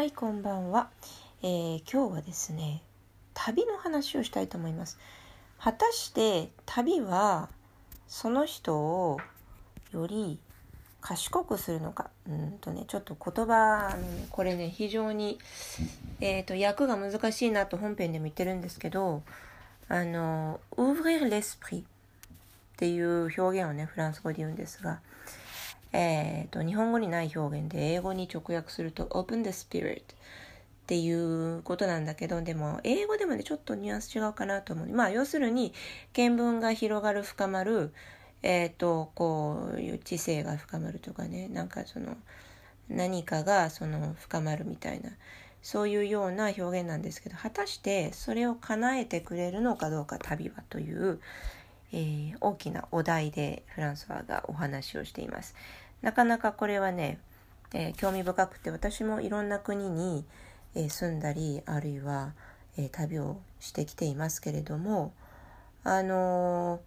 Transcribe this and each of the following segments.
はい、こんばんは、えー今日はですね、旅の話をしたいと思います。果たして旅はその人をより賢くするのか？うんとね、ちょっと言葉のね、これね、非常に、えっ、と、訳が難しいなと本編でも言ってるんですけど、あの、ouvrir l'esprit っていう表現をね、フランス語で言うんですが、えー、と日本語にない表現で英語に直訳すると Open the Spirit っていうことなんだけどでも英語でもねちょっとニュアンス違うかなと思う。まあ要するに見聞が広がる深まるえっ、とこういう知性が深まるとかね。なんかその何かがその深まるみたいな。そういうような表現なんですけど果たしてそれを叶えてくれるのかどうか旅はというえー大きなお題でフランスワがお話をしています。なかなかこれはね、えー興味深くて私もいろんな国に、えー住んだりあるいは、えー旅をしてきていますけれどもあの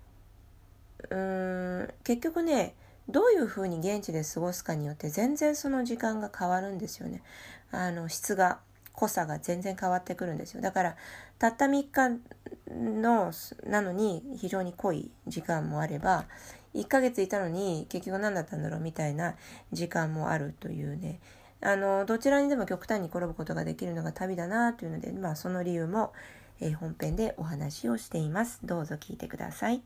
ーうん結局ねどういうふうに現地で過ごすかによって全然その時間が変わるんですよね。あの質が濃さが全然変わってくるんですよだからたった3日のなのに非常に濃い時間もあれば1ヶ月いたのに結局何だったんだろうみたいな時間もあるというねあのどちらにでも極端に転ぶことができるのが旅だなというので、まあ、その理由も、えー本編でお話をしていますどうぞ聞いてください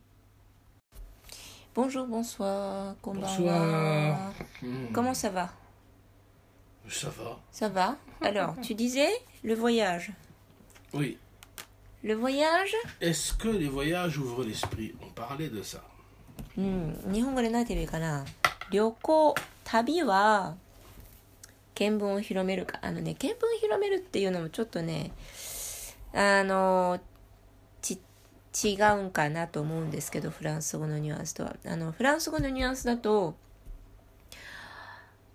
Bonjour, bonsoir, Bonsoir. Hmm, Comment ça va Ça va Ça va Alors, tu disais le voyage. Oui. Le voyage Est-ce que les voyages ouvrent l'esprit On parlait de ça. うん、日本語で何て言えばいいかな。旅行旅は見聞を広めるか。あのね見聞を広めるっていうのもちょっとねあのち違うんかなと思うんですけどフランス語のニュアンスとは。あのフランス語のニュアンスだと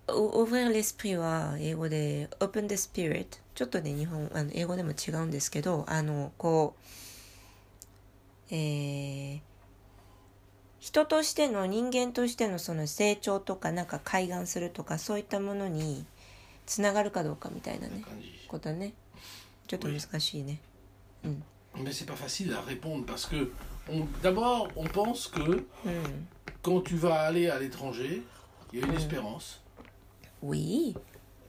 ouvrir l'esprit は英語で open the spirit ちょっとね日本あの英語でも違うんですけどあのこうえー人としての人間としてのその成長とかなんか開眼するとかそういったものにつながるかどうかみたいなねことねちょっと難しいねうん Mais c'est pas facile à répondre parce que d'abord on pense que うん quand tu vas aller à l'étranger, il y a une espérance. Oui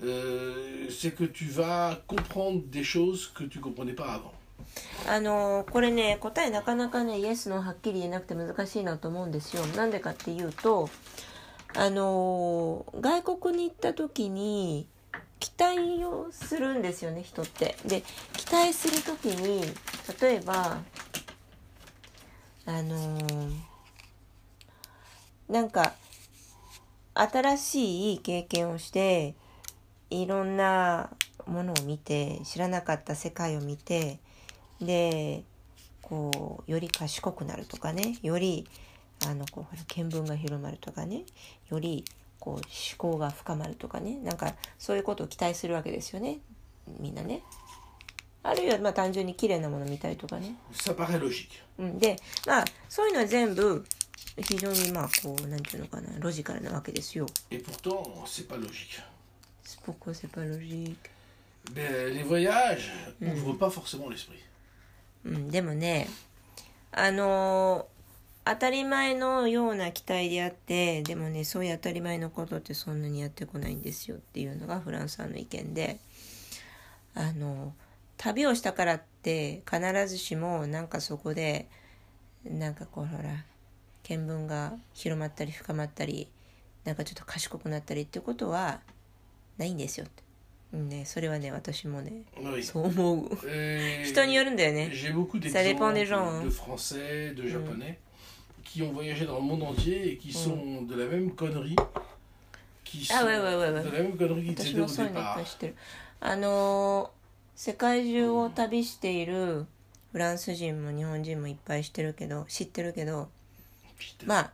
Euh, c'est que tu vas comprendre des choses que tu comprenais pas avant. あのこれね答えなかなかねイエスのはっきり言えなくて難しいなと思うんですよ。なんでかっていうとあの外国に行った時に期待をするんですよね人って。で期待する時に例えばあのなんか新しい経験をしていろんなものを見て知らなかった世界を見てでこうより賢くなるとかねよりあのこうほら見聞が広まるとかねよりこう思考が深まるとかねなんかそういうことを期待するわけですよねみんなね。あるいはまあ単純に綺麗なものを見たりとかね。でまあそういうのは全部非常にまあこうなんていうのかなロジカルなわけですよ。Et pourtant, c'est pas logique. Pourquoi c'est pas logique? Les voyages n'ouvrent pas forcément l'esprit. うん、でもねあのー当たり前のような期待であってでもねそういう当たり前のことってそんなにやってこないんですよっていうのがフランスさんの意見であの旅をしたからって必ずしもなんかそこでなんかこうほら見聞が広まったり深まったりなんかちょっと賢くなったりってことはないんですよって、ね、それはね私もね.そう思う人によるんだよね Ça dépend des gens, de Français, de Japonais, qui ont voyagé dans le monde entier et qui sont de la même connerie, qui sont Ah ouais, ouais, ouais, ouais. de la même connerie qu'ils 私 étaient も au départ. あのー世界中を旅しているフランス人も日本人もいっぱい知ってるけど知ってるけど.まあ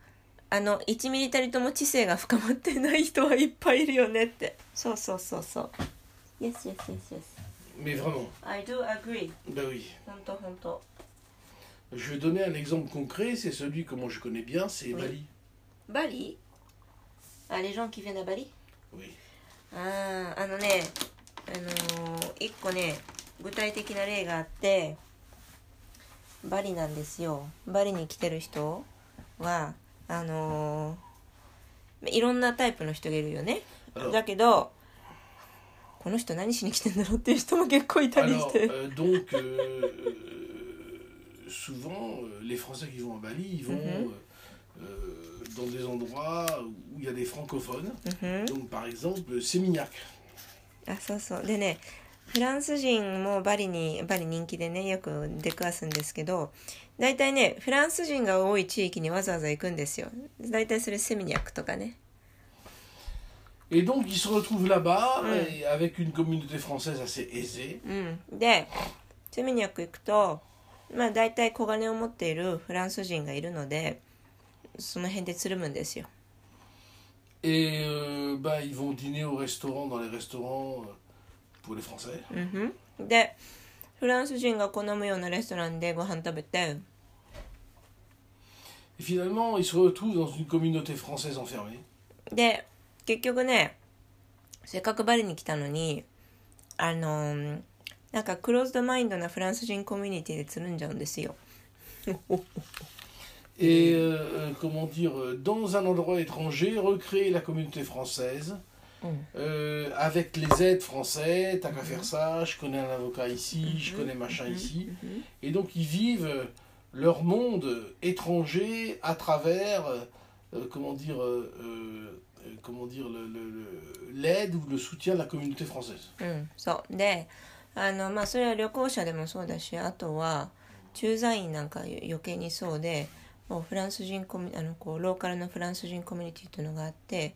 あの1ミリたりとも知性が深まってない人はいっぱいいるよねってそうそうそうそう Yes yes yes yes Mais vraiment, I do agree bah oui. 本当本当 Je vais donner un exemple concret, c'est celui que moi je connais bien, c'est Oui. Bali. バリあ、les gens qui viennent à Bali Oui. ああ、あのね、あのー一個ね具体的な例があってバリなんですよバリに来てる人はあのーいろんなタイプの人がいるよねだけどこの人何しに来てんだろうっていう人も結構いたりして euh, donc, euh, euh, souvent, euh, les Français qui vont à Bali, ils vont Mhm. euh, euh, dans des endroits où il y a des francophones. うん、Donc, par exemple, Sémignac. あそうそうでねフランス人もバリにバリ人気でねよく出くわすんですけど大体ねフランス人が多い地域にわざわざ行くんですよ大体それセミニャックとかね Et donc, ils se retrouvent là-bas, Mm. et avec une communauté française assez aisée. うんでセミニャック行くとまあ大体小金を持っているフランス人がいるのでその辺でつるむんですよ Et euh, bah, ils vont dîner au restaurant, dans les restaurants euh, pour les Français. うんふんでフランス人が好むようなレストランでご飯食べて Et finalement, ils se retrouvent dans une communauté française enfermée. で 結局ねせっかくバリに来たのにあのーなんかクローズドマインドなフランス人コミュニティでつるんじゃうんですよ Et euh, euh, comment dire, euh, dans un endroit étranger, recréer la communauté française. Mm. euh, avec les aides français, t'as qu'à faire ça, je connais un avocat ici, je connais machin ici. Et donc ils vivent euh, leur monde étranger à travers, euh, euh, comment dire, euh, euh, euh, comment dire, le- le- le- l'aide ou le soutien de la communauté française. うんそうであのまあそれは旅行者でもそうだしあとは駐在員なんか余計にそうでもうフランス人コミあのこうローカルのフランス人コミュニティというのがあって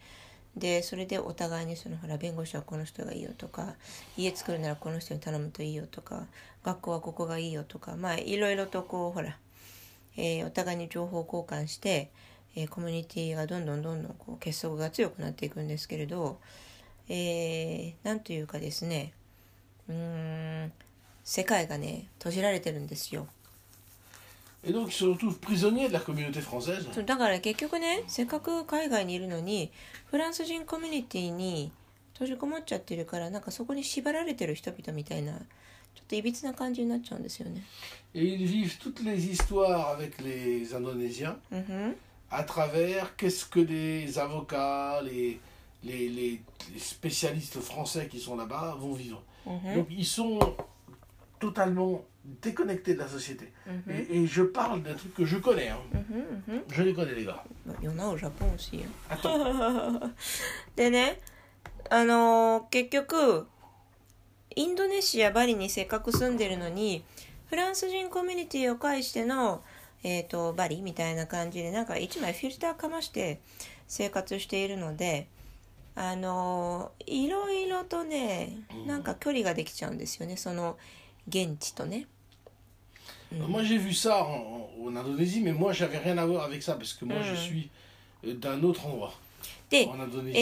でそれでお互いにそのほら弁護士はこの人がいいよとか家作るならこの人に頼むといいよとか学校はここがいいよとかまあいろいろとこうほら、えーお互いに情報交換して、えーコミュニティがどんどんどんどんこう結束が強くなっていくんですけれど、えーなんというかですねうーん世界がね閉じられてるんですよ。だから結局ねせっかく海外にいるのにフランス人コミュニティに閉じこもっちゃってるからなんかそこに縛られてる人々みたいなちょっといびつな感じになっちゃうんですよね。Et ils vivent toutes les histoires avec les Indonésiens. うんふん à travers qu'est-ce que les avocats, les, les, les- les spécialistes français qui sont là-bas vont vivre. うんふん Donc ils sont totalement déconnectés de la société. うんふん Et, et je parle d'un truc que je connais. hein. うんふんうんふん Je les connais les gars. まあ Il y en a au Japon aussi よ Attends. でねあのー結局インドネシアバリにせっかく住んでるのにフランス人コミュニティを介しての、 えー、とバリみたいな感じでなんか一枚フィルターかまして生活しているのであのーいろいろとねなんか距離ができちゃうんですよね。その現地とね。Moi j'ai vu ça en, en- Indonésie, mais moi j'avais rien à voir avec ça parce que moi je Mm. suis euh, d'un autre endroit. で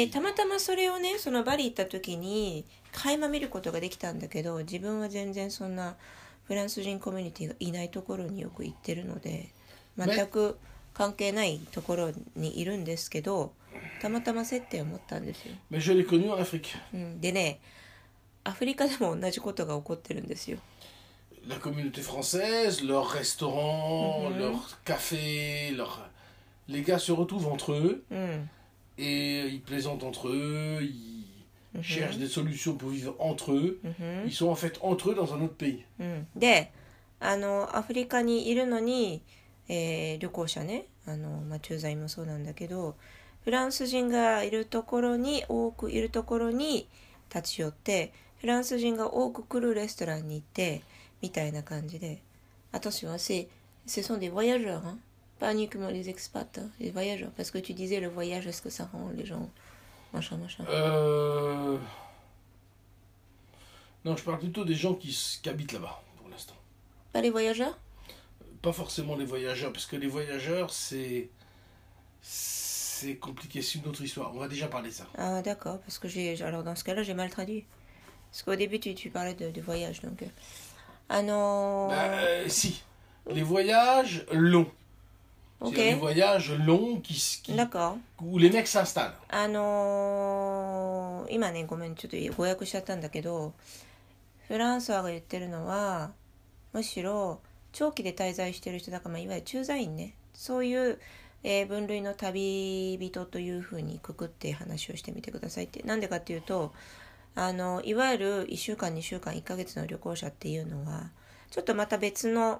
たまたまそれをねそのバリ行った時に垣間見ることができたんだけど自分は全然そんなフランス人コミュニティがいないところによく行ってるので全く関係ないところにいるんですけどたまたま接点を持ったんですよ、Mais je l'ai connu en Afrique. うん、でねアフリカでも同じことが起こってるんですよ La communauté française, leurs restaurants, Mhm. leurs cafés, leurs... les gars se retrouvent entre eux うん et ils plaisantent entre eux, ils Mhm. Cherchent des solutions pour vivre entre eux. Ils sont en fait entre eux dans un autre pays. うん、であのアフリカにいるのに、えー旅行者ねあの、まあ、駐在員もそうなんだけどフランス人がいるところに多くいるところに立ち寄ってフランス人が多く来るレストランに行ってみたいな感じで私は c'est ce sont des voyageurs hein pas uniquement les expats hein, les voyageurs parce que tu disais le voyage est-ce que ça rend les gens machin machin Euh... Non, je parle plutôt des gens qui, habitent là-bas pour l'instant. pas les voyageurs? Pas forcément les voyageurs, parce que les voyageurs, c'est. C'est compliqué, c'est une autre histoire. On va déjà parler de ça. Ah d'accord, parce que j'ai alors dans ce cas-là j'ai mal traduit. Parce qu'au début tu, tu parlais de, de voyage donc. euh, Ah non. Bah, euh, si. Les voyages longs. Ok. C'est les voyages longs qui, qui- où les mecs s'installent. あの今ねごめんちょっと誤訳しちゃったんだけどフランソワが言ってるのはむしろ長期で滞在してる人だから、まあ、いわゆる駐在員ねそういう、えー分類の旅人というふうにくくって話をしてみてくださいってなんでかっていうとあのいわゆる1週間2週間1ヶ月の旅行者っていうのはちょっとまた別のうん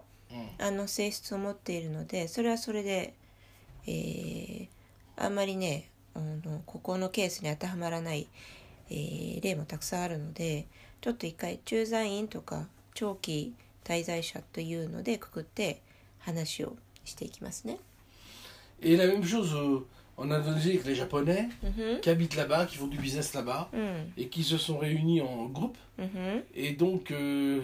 あの性質を持っているのでそれはそれで、えーあんまりねあのここのケースに当てはまらない、えー例もたくさんあるのでちょっと一回駐在員とか長期滞在者というのでくくって話をしていきますね。Et la même chose euh, en Indonésie avec les Japonais うん qui habitent là-bas, qui font du business là-bas うん、et qui se sont réunis en groupe. うん、Et donc, euh,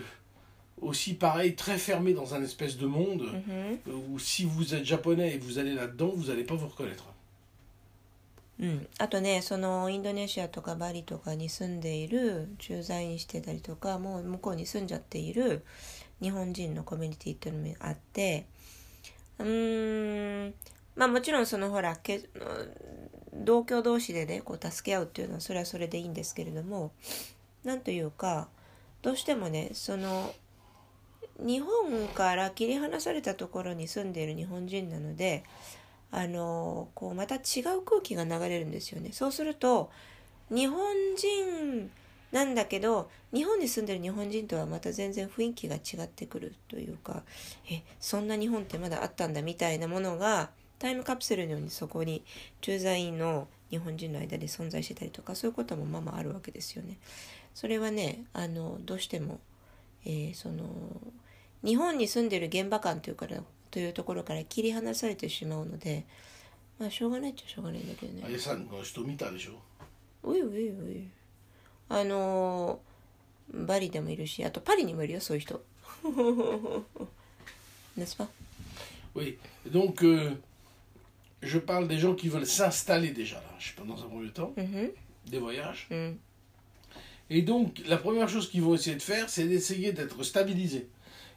aussi pareil, très fermé dans un espèce de monde うん、euh, où si vous êtes japonais et vous allez là-dedans, vous n'allez pas vous reconnaître. うん、あとねそのインドネシアとかバリとかに住んでいる駐在員してたりとかもう向こうに住んじゃっている日本人のコミュニティっていうのもあってうーんまあもちろんそのほらけ同居同士でねこう助け合うっていうのはそれはそれでいいんですけれどもなんというかどうしてもねその日本から切り離されたところに住んでいる日本人なのであのこうまた違う空気が流れるんですよねそうすると日本人なんだけど日本に住んでる日本人とはまた全然雰囲気が違ってくるというかえそんな日本ってまだあったんだみたいなものがタイムカプセルのようにそこに駐在員の日本人の間で存在してたりとかそういうこともまあまああるわけですよね。それはねあのどうしても、えーその日本に住んでる現場感というからというところから切り離されてしまうのでまあしょうがないっちゃしょうがないんだけどね。あやさんこの人見たでしょおいおいおいあのーバリでもいるしあとパリにもいるよそういう人 n'est-ce pas Oui. Donc, euh, je parle des gens qui veulent s'installer déjà là, je sais pas, dans un premier temps, うん des voyages. うん Et donc, la première chose qu'ils vont essayer de faire, c'est d'essayer d'être stabilisés.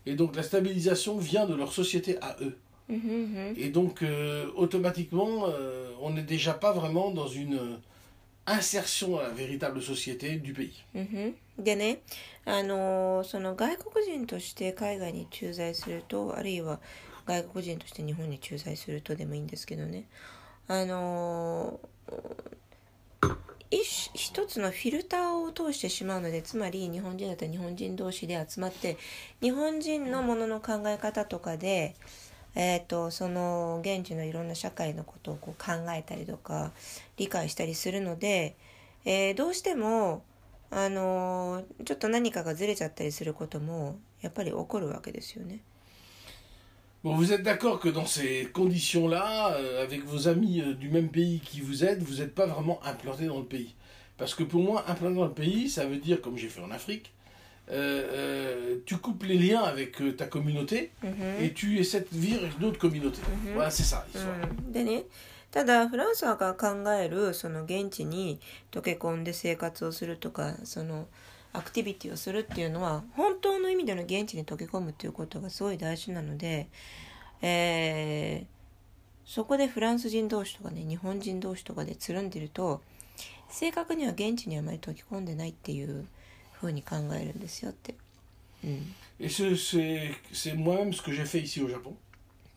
Et donc, la stabilisation vient de leur société à eux. うんうんうん Et donc, euh, automatiquement, euh, on n'est déjà pas vraiment dans une euh, insertion à la véritable société du pays. うんうんでねあのーその外国人として海外に駐在するとあるいは外国人として日本に駐在するとでもいいんですけどねあのー 一一つのフィルターを通してしまうのでつまり日本人だったら日本人同士で集まって日本人のものの考え方とかで、えー、とその現地のいろんな社会のことをこう考えたりとか理解したりするので、えーどうしてもあのちょっと何かがずれちゃったりすることもやっぱり起こるわけですよね。Bon, vous êtes d'accord que dans ces conditions-là, euh, avec vos amis euh, du même pays qui vous aident, vous n'êtes pas vraiment implanté dans le pays. Parce que pour moi, implanté dans le pays, ça veut dire, comme j'ai fait en Afrique, euh, euh, tu coupes les liens avec euh, ta communauté うんふん et tu essaies de vivre avec une autre communauté. Mhm. Voilà, c'est ça l'histoire. うん、でねただフランスが考えるその現地に溶け込んで生活をするとかその アクティビティをするっていうのは本当の意味での現地に溶け込むっていうことがすごい大事なので、えーそこでフランス人同士とかね日本人同士とかでつるんでると正確には現地にあまり溶け込んでないっていうふうに考えるんですよって。うん、Et ce- c'est moi-même ce que j'ai fait ici au Japon.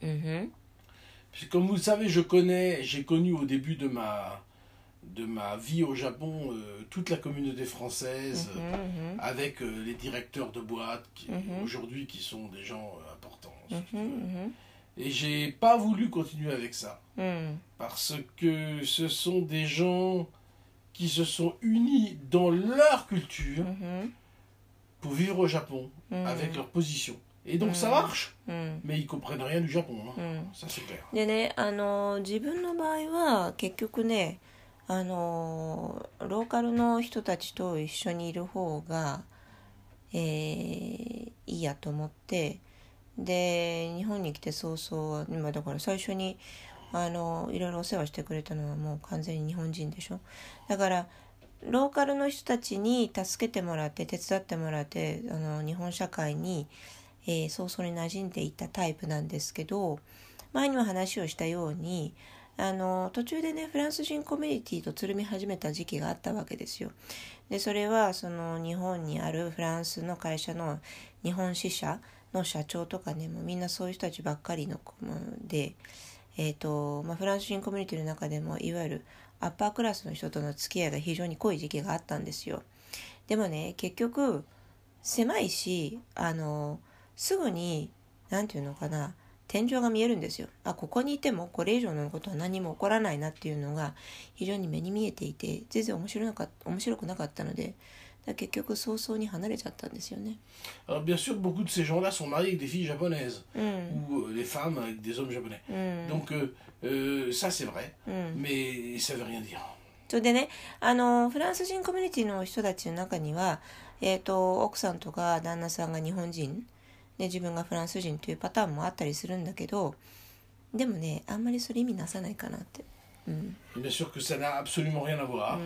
うんふん Puis comme vous le savez, je connais, j'ai connu au début de ma, de ma vie au Japon, euh, toute la communauté française, mhm, mhm. Euh, avec euh, les directeurs de boîtes mhm. aujourd'hui qui sont des gens importants. Et j'ai pas voulu continuer avec ça. Hmm. Parce que ce sont des gens qui se sont unis dans leur culture pour vivre au Japon hmm. avec leur position. Et donc ça hmm. marche, mais ils comprennent rien du Japon, hein. ça c'est clair. あのローカルの人たちと一緒にいる方が、えーいいやと思ってで日本に来て早々今だから最初にあのいろいろお世話してくれたのはもう完全に日本人でしょ？だからローカルの人たちに助けてもらって手伝ってもらってあの日本社会に、えー早々に馴染んでいったタイプなんですけど前にも話をしたようにあの途中でねフランス人コミュニティとつるみ始めた時期があったわけですよ。でそれはその日本にあるフランスの会社の日本支社の社長とかねもうみんなそういう人たちばっかりので、えーとまあ、フランス人コミュニティの中でもいわゆるアッパークラスの人との付き合いが非常に濃い時期があったんですよ。でもね結局狭いしあのすぐに何て言うのかな天井が見えるんですよ。あここにいてもこれ以上のことは何も起こらないなっていうのが非常に目に見えていて全然面白か面白くなかったので結局早々に離れちゃったんですよね。Alors bien sûr, beaucoup de ces gens-là sont mariés avec des filles japonaises ou des femmes avec des hommes japonais. Donc euh, ça c'est vrai, mais ça veut rien dire. それでね、あのフランス人コミュニティの人たちの中には、えーと、奥さんとか旦那さんが日本人で自分がフランス人というパターンもあったりするんだけどでもねあんまりそれ意味なさないかなって。うん、Bien sûr que ça n'a absolument rien à voir.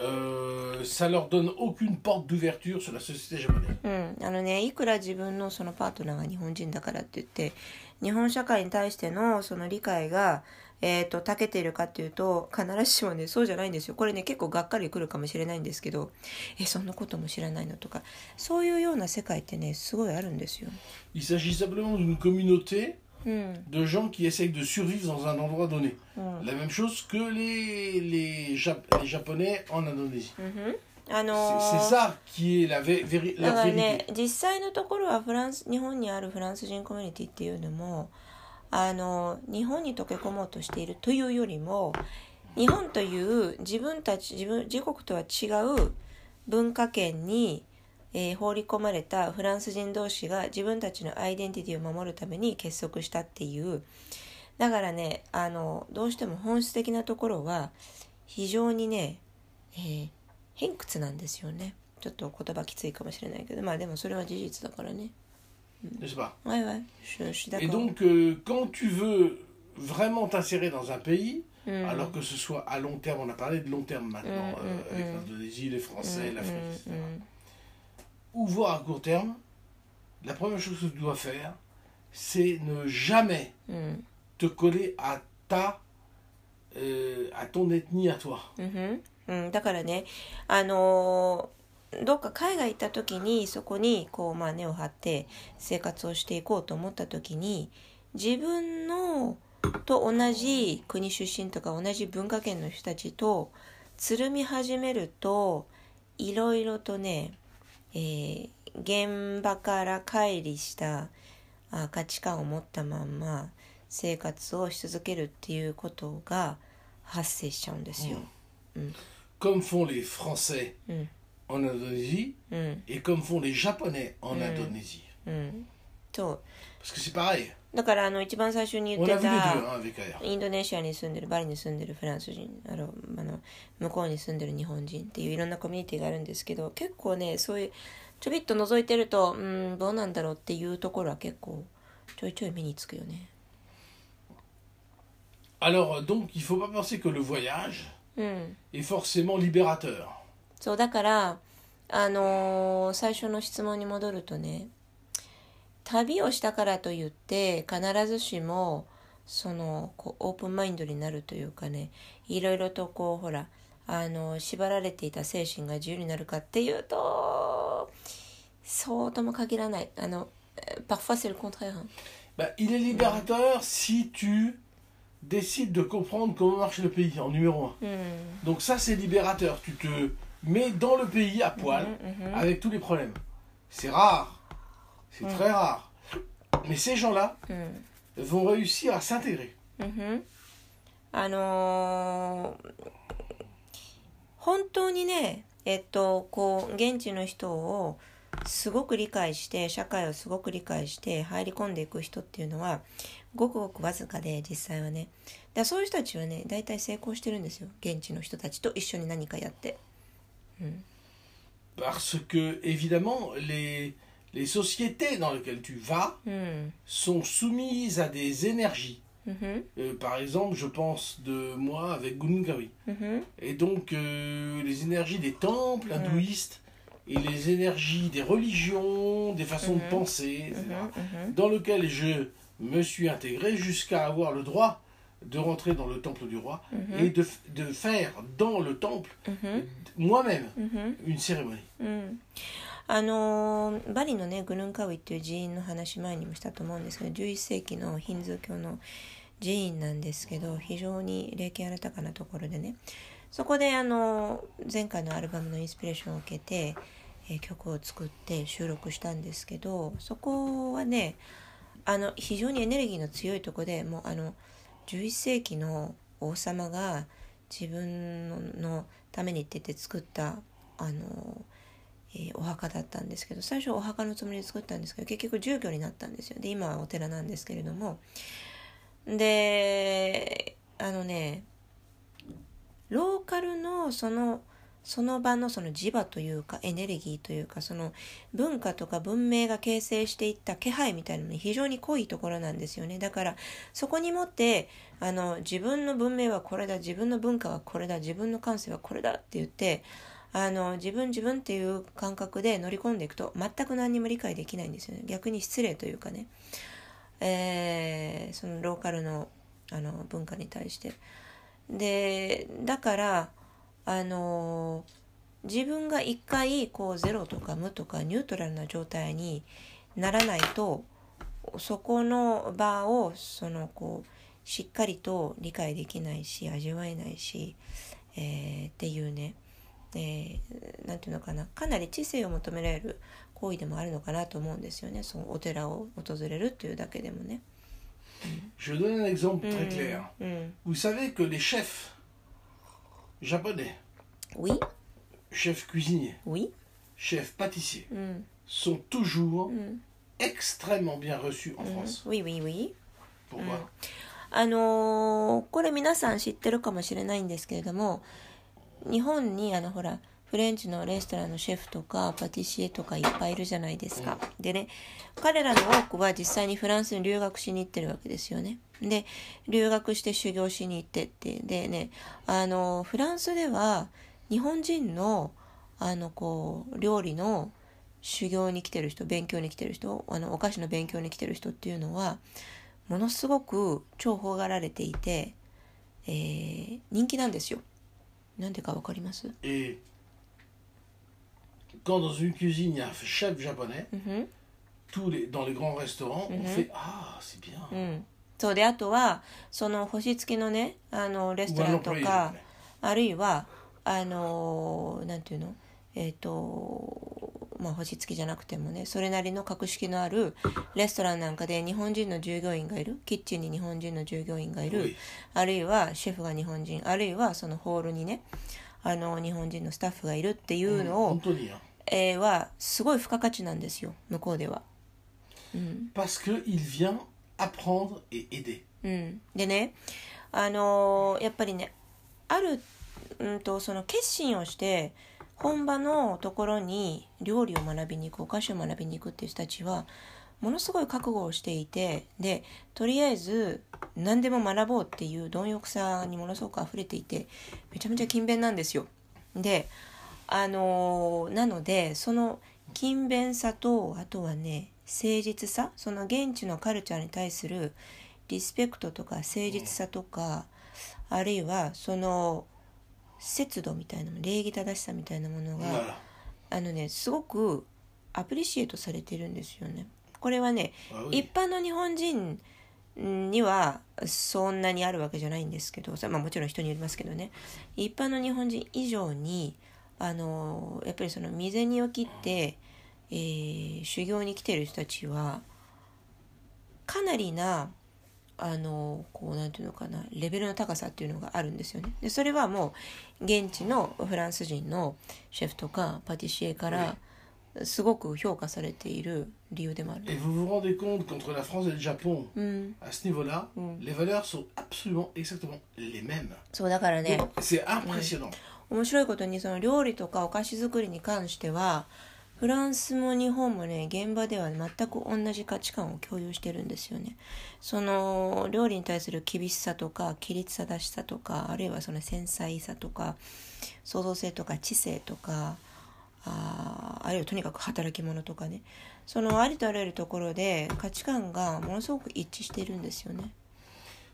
Euh, ça leur donne aucune porte d'ouverture sur la société japonaise. うん、あのねいくら自分のそのパートナーが日本人だからって言って日本社会に対してのその理解がえーと、長けているかっていうと必ずしもねそうじゃないんですよこれね結構がっかりくるかもしれないんですけどえそんなことも知らないのとかそういうような世界ってねすごいあるんですよ。Il s'agit simplement d'une communauté de gens qui essayent de survivre dans un endroit donné. La même chose que les, les, Jap les Japonais en Indonésie. Est la, vé la だからね実際のところはフランス日本にあるフランス人コミュニティっていうのもあの日本に溶け込もうとしているというよりも日本という自分たち自分自国とは違う文化圏に、えー、放り込まれたフランス人同士が自分たちのアイデンティティを守るために結束したっていうだからねあのどうしても本質的なところは非常にね、えー、偏屈なんですよねちょっと言葉きついかもしれないけどまあでもそれは事実だからね。N'est-ce pas Ouais, ouais, je, suis d'accord. Et donc, euh, quand tu veux vraiment t'insérer dans un pays, mm. alors que ce soit à long terme, on a parlé de long terme maintenant, mm, euh, mm, avec l'Indonésie, les Français, l'Afrique, etc. ou voir à court terme, だからね。あのどっか海外行った時にそこにこう、まあ、根を張って生活をしていこうと思った時に自分のと同じ国出身とか同じ文化圏の人たちとつるみ始めるといろいろとねえー、現場から乖離したあ価値観を持ったまんま生活をし続けるっていうことが発生しちゃうんですよ。うん、Comme font les Français、うん、en Indonésie et comme font les Japonais en Indonésie. C'est pareil. だからあの一番最初に言ってたインドネシアに住んでるバリに住んでるフランス人あのあの向こうに住んでる日本人っていういろんなコミュニティがあるんですけど結構ねそういうちょびっと覗いてるとうんどうなんだろうっていうところは結構ちょいちょい目につくよね。Alors donc il faut pas penser que le voyage est forcément libérateur. そうだからあのー、最初の質問に戻るとね旅をしたからといって必ずしもそのこうオープンマインドになるというかねいろいろとこうほらあの縛られていた精神が自由になるかっていうとそうとも限らないあの parfois c'est le contraire bah, il est libérateur si tu décides de comprendre comment marche le pays en numéro un. Mm. Donc ça c'est libérateur. Tu te mais dans le pays à poil, mhm, mhm. avec tous les problèmes. C'est rare, c'est mm. très rare. Mais ces gens-là mm. vont réussir à s'intégrer. あのー、本当にね、えっと、こう、現地の人をすごく理解して、社会をすごく理解して入り込んでいく人っていうのは、ごくごくわずかで、実際はね。だそういう人たちはね、大体成功してるんですよ。現地の人たちと一緒に何かやって。Parce que, évidemment, les, les sociétés dans lesquelles tu vas hmm. sont soumises à des énergies. Mm-hmm. Euh, par exemple, je pense de moi avec Gungawi. Mm-hmm. Et donc, euh, les énergies des temples mm. hindouistes et les énergies des religions, des façons de mm-hmm. penser, etc., dans lequel je me suis intégré jusqu'à avoir le droit de rentrer dans le temple du roi et de, de faire dans le temple moi-même une cérémonie. うんあのーバリのねグヌンカウイっていう寺院の話前にもしたと思うんですけど11世紀のヒンズー教の寺院なんですけど非常に霊験新たかなところでね。そこであのー前回のアルバムのインスピレーションを受けて、えー曲を作って収録したんですけどそこはねあの非常にエネルギーの強いとこでもうあの11世紀の王様が自分のためにって言って作ったあの、えーお墓だったんですけど最初お墓のつもりで作ったんですけど結局住居になったんですよ。で今はお寺なんですけれども。であのねローカルのそのその場のその磁場というかエネルギーというかその文化とか文明が形成していった気配みたいなのに非常に濃いところなんですよね。だからそこにもってあの自分の文明はこれだ自分の文化はこれだ自分の感性はこれだって言ってあの自分自分っていう感覚で乗り込んでいくと全く何にも理解できないんですよね。逆に失礼というかね、えーそのローカルのあの文化に対して。でだからあの自分が一回こうゼロとか無とかニュートラルな状態にならないとそこの場をそのこうしっかりと理解できないし味わえないし、えーっていうね、えーなんていうのかな。かなり知性を求められる行為でもあるのかなと思うんですよね。そのお寺を訪れるっていうだけでもね。Je vais donner un exemple うん。très clair. うん、Vous savez que les chefs japonais, Oui, chefs cuisiniers, oui, chefs pâtissiers, うん、sont toujours うん、extrêmement bien reçus en うん France. oui, oui, oui. Pourquoi あのーこれ皆さん知ってるかもしれないんですけれども日本にあのほらフレンチのレストランのシェフとかパティシエとかいっぱいいるじゃないですか。でね彼らの多くは実際にフランスに留学しに行ってるわけですよね。で留学して修行しに行ってってでねあのフランスでは日本人のあのこう料理の修行に来てる人勉強に来てる人あのお菓子の勉強に来てる人っていうのはものすごく重宝がられていて、えー人気なんですよ。なんでかわかります？Et quand dans une cuisine il y a un chef japonais, うんふん tous les, dans les grands restaurants, on Mhm. fait Ah, c'est bien. うん。そうで、あとは、その星付きのね、あの、レストランとか japonais.、あるいは、あの、なんていうの？えっ、と、まあ、星付きじゃなくてもね、それなりの格式のあるレストランなんかで日本人の従業員がいる、キッチンに日本人の従業員がいる？あるいはシェフが日本人、あるいはそのホールにね、あの、日本人のスタッフがいるっていうのを、Anthony, hein. えーは、すごい付加価値なんですよ、向こうでは。うん。Parce qu'il vient apprendre et aider. うん、でね、あのーやっぱりねある、うん、とその決心をして本場のところに料理を学びに行くお菓子を学びに行くっていう人たちはものすごい覚悟をしていてでとりあえず何でも学ぼうっていう貪欲さにものすごく溢れていてめちゃめちゃ勤勉なんですよ。であのーなのでその勤勉さとあとはね誠実さその現地のカルチャーに対するリスペクトとか誠実さとか、あるいはその節度みたいなの礼儀正しさみたいなものが.あのねすごくアプリシエートされてるんですよね。これはね、Ah. 一般の日本人にはそんなにあるわけじゃないんですけど、まあ、もちろん人によりますけどね一般の日本人以上にあのやっぱりその身銭を切って、えー、修行に来てる人たちはかなりなあのこうなんていうのかなレベルの高さっていうのがあるんですよね。でそれはもう現地のフランス人のシェフとかパティシエからすごく評価されている理由でもある。え、そうだからね。面白いことにその料理とかお菓子作りに関しては。フランスも日本もね現場では全く同じ価値観を共有してるんですよねその料理に対する厳しさとか規律正しさとかあるいはその繊細さとか創造性とか知性とかああるいはとにかく働き者とかねそのありとあらゆるところで価値観がものすごく一致してるんですよね。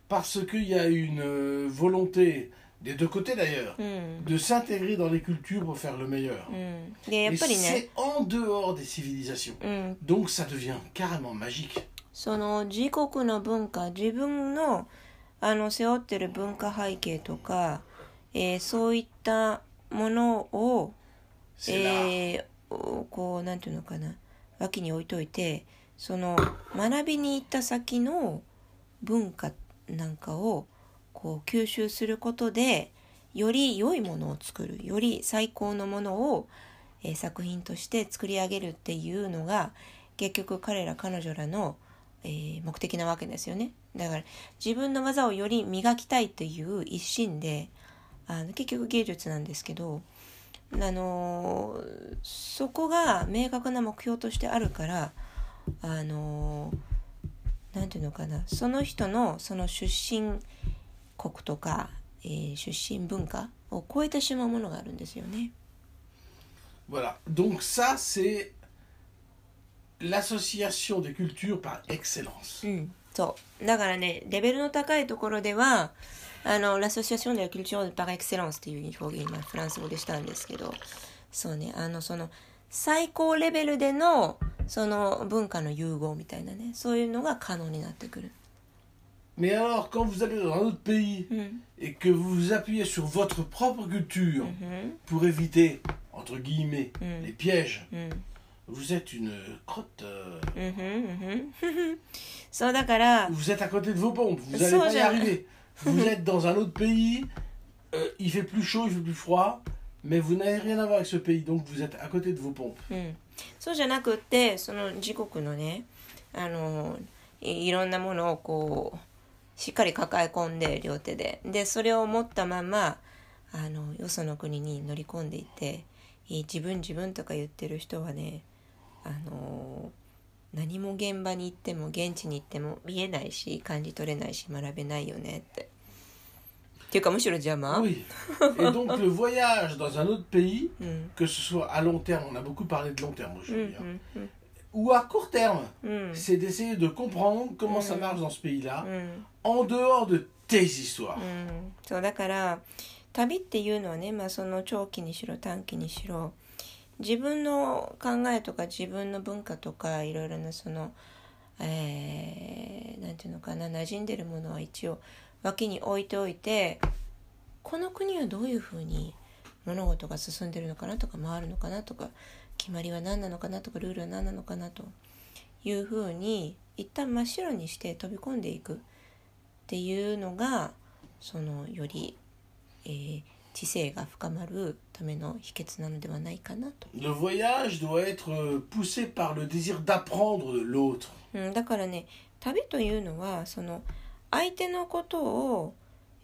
Parce qu'il y a une volonté, des deux côtés d'ailleurs, うん、de s'intégrer dans les cultures pour faire le meilleur. うん、でやっ Et c'est en dehors des civilisations. うん、Donc ça devient carrément magique. その自国の文化自分のあの背負ってる文化背景とか、えーそういったものを.えーおこうなんていうのかな脇に置いといてその学びに行った先の文化なんかをこう吸収することでより良いものを作るより最高のものを、えー作品として作り上げるっていうのが結局彼ら彼女らの、えー目的なわけですよね。だから自分の技をより磨きたいという一心であの結局芸術なんですけどあのーそこが明確な目標としてあるからあのーていうのかな。その人のその出身国とか、えー出身文化を超えてしまうものがあるんですよね。Voilà. Donc ça, c'est l'association des cultures par excellence. うん、そうだからねレベルの高いところではあのラソシアション・で・キルチョー・パ・エクセランスっていう表現今フランス語でしたんですけどそうねあのその最高レベルでのその文化の融合みたいなねそういうのが可能になってくる。Mais alors, quand vous allez dans un autre pays うん、 et que vous vous appuyez sur votre propre culture うん、 pour éviter, entre guillemets, Mm. les pièges, うん vous êtes une crotte. euh, うんふんうんふんそうだから、 vous êtes à côté de vos pompes, vous Ça, n'allez pas y j'ai- arriver. Vous êtes dans un autre pays, euh, il fait plus chaud, il fait plus froid, mais vous n'avez rien à voir avec ce pays, donc vous êtes à côté de vos pompes. うん、そうじゃなくってその自国のねあのいいろんなものをこう しっかり抱え込んで両手ででそれを持ったままあのよその国に乗り込んでいってい自分自分とか言ってる人はねあの何も現場に行っても現地に行っても見えないし感じ取れないし学べないよねって。っていうかむしろ邪魔、Oui. Et donc le voyage dans un autre pays, うん、que ce soit à long terme, on a beaucoup parlé de long terme うん aujourd'hui, う hein, んうん ou à court terme, うん c'est d'essayer de comprendre comment ça Mm. marche dans ce pays-là, うん en dehors de tes histoires. うん、そうだから旅っていうのはね、まあ、その長期にしろ短期にしろ自分の考えとか自分の文化とかいろいろなその、えーなんていうのかな馴染んでるものは一応脇に置いておいてこの国はどういうふうに物事が進んでるのかなとか回るのかなとか決まりは何なのかなとかルールは何なのかなというふうに一旦真っ白にして飛び込んでいくっていうのがそのより、えー知性が深まるための秘訣なのではないかなと、Le voyage doit être euh, poussé par le désir d'apprendre de l'autre. うん、だからね旅というのはその相手のことを、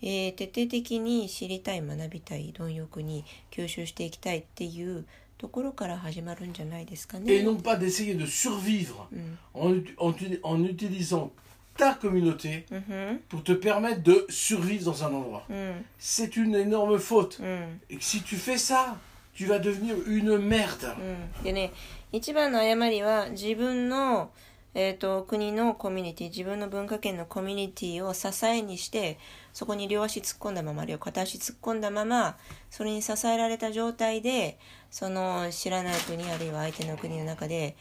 えー徹底的に知りたい学びたい貪欲に吸収していきたいっていうところから始まるんじゃないですか Et ね。non pas d'essayer de survivre うん、en, en en utilisant ta communauté うんふん pour te permettre de survivre dans un endroit. うん、C'est une énorme faute. うん、Et que si tu fais ça, tu vas devenir une merde. うん、でね一番の誤りは自分の、えー、と国のコミュニティ自分の文化圏のコミュニティを支えにしてそこに両足突っ込んだまま両片足突っ込んだままそれに支えられた状態でその知らない国あるいは相手の国の中で、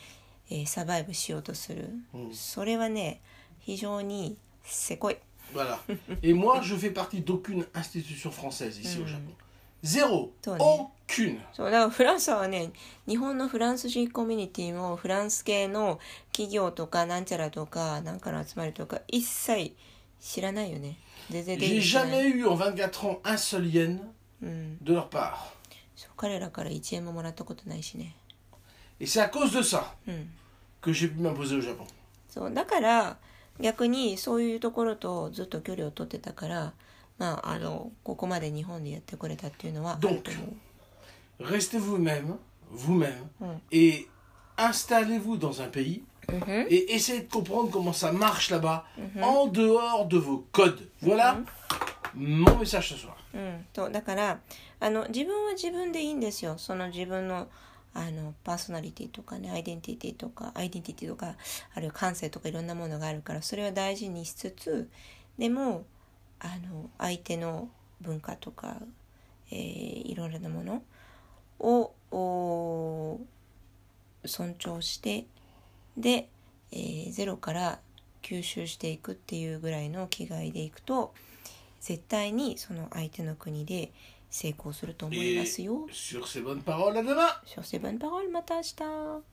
えーサバイブしようとする、うんそれはね非常にせこい。Voilà. Et moi, je fais partie d'aucune institution française ici au Japon. Zéro. Aucune. そうだからフランスはね日本のフランス人コミュニティもフランス系の企業とかなんちゃらとかなんかの集まりとか一切知らないよね全然出 J'ai 入りしない jamais eu en 24 ans un seul yen うん、de leur part. そう彼らから1円ももらったことないしね Et c'est à cause de ça うん que j'ai pu m'imposer au Japon. そうだから逆にそういうところとずっと距離を取ってたからまああのここまで日本でやってこれたっていうのはあると思う Restez vous-même, vous-même, Mm. et installez-vous dans un pays et essayez de comprendre comment ça marche là-bas en dehors de vos codes. Voilà mon message ce soir. うん、とだからあの自分は自分でいいんですよその自分のあのパーソナリティとかねアイデンティティとかアイデンティティとかあるいは感性とかいろんなものがあるからそれは大事にしつつでもあの相手の文化とか、えー、いろいろなものを尊重してで、えー、ゼロから吸収していくっていうぐらいの気概でいくと絶対にその相手の国で成功すると思いますよ。Sur ces bonnes paroles, à demain! Sur ces bonnes paroles, また明日